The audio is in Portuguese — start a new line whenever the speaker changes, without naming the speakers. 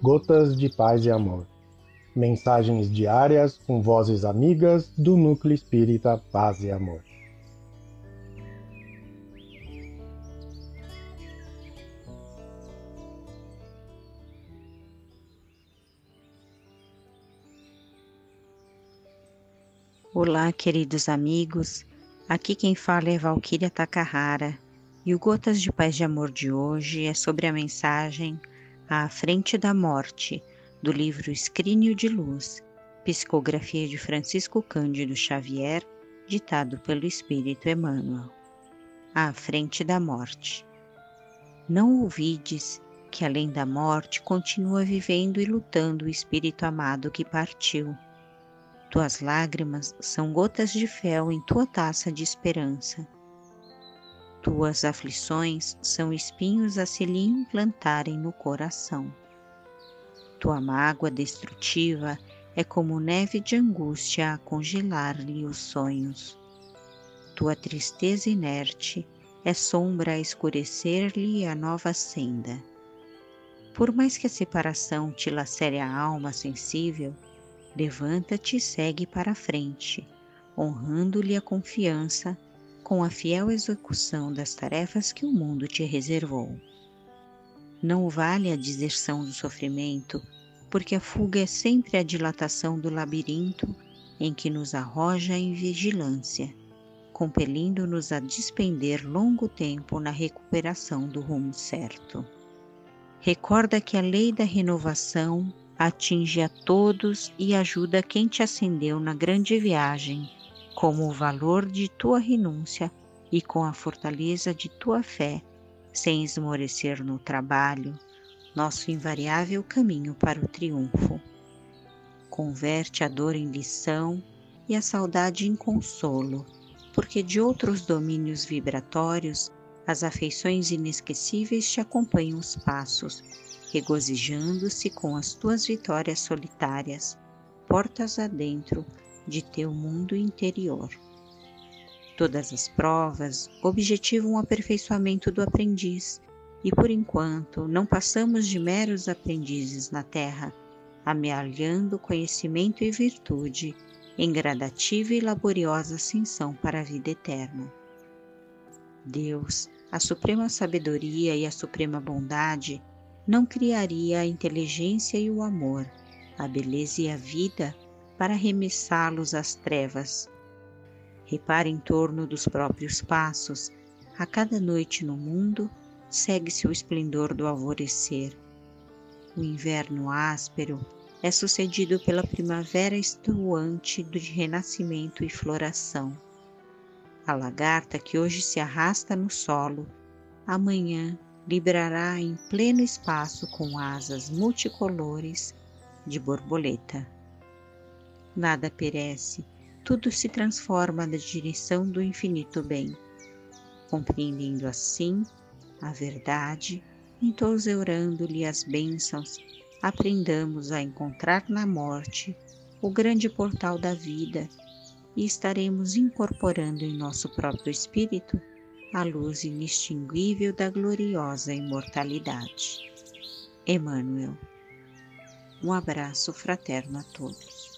Gotas de Paz e Amor. Mensagens diárias com vozes amigas do Núcleo Espírita Paz e Amor.
Olá, queridos amigos. Aqui quem fala é Valquíria Takahara e o Gotas de Paz e Amor de hoje é sobre a mensagem À Frente da Morte, do livro Escrínio de Luz, psicografia de Francisco Cândido Xavier, ditado pelo Espírito Emmanuel. À Frente da Morte. Não ouvides que além da morte continua vivendo e lutando o Espírito amado que partiu. Tuas lágrimas são gotas de fel em tua taça de esperança tuas aflições são espinhos a se lhe implantarem no coração. Tua mágoa destrutiva é como neve de angústia a congelar-lhe os sonhos. Tua tristeza inerte é sombra a escurecer-lhe a nova senda. Por mais que a separação te lacere a alma sensível, levanta-te e segue para a frente, honrando-lhe a confiança com a fiel execução das tarefas que o mundo te reservou. Não vale a deserção do sofrimento, porque a fuga é sempre a dilatação do labirinto em que nos arroja em vigilância, compelindo-nos a despender longo tempo na recuperação do rumo certo. Recorda que a lei da renovação atinge a todos e ajuda quem te acendeu na grande viagem como o valor de tua renúncia e com a fortaleza de tua fé, sem esmorecer no trabalho, nosso invariável caminho para o triunfo. Converte a dor em lição e a saudade em consolo, porque de outros domínios vibratórios as afeições inesquecíveis te acompanham os passos, regozijando-se com as tuas vitórias solitárias, portas adentro de teu mundo interior. Todas as provas objetivam o aperfeiçoamento do aprendiz, e por enquanto não passamos de meros aprendizes na Terra, amealhando conhecimento e virtude em gradativa e laboriosa ascensão para a vida eterna. Deus, a suprema sabedoria e a suprema bondade, não criaria a inteligência e o amor, a beleza e a vida para arremessá-los às trevas. Repare em torno dos próprios passos, a cada noite no mundo segue-se o esplendor do alvorecer. O inverno áspero é sucedido pela primavera estuante de renascimento e floração. A lagarta que hoje se arrasta no solo, amanhã librará em pleno espaço com asas multicolores de borboleta nada perece, tudo se transforma na direção do infinito bem. Compreendendo assim a verdade, entoseurando-lhe as bênçãos, aprendamos a encontrar na morte o grande portal da vida e estaremos incorporando em nosso próprio espírito a luz inextinguível da gloriosa imortalidade. Emmanuel. Um abraço fraterno a todos.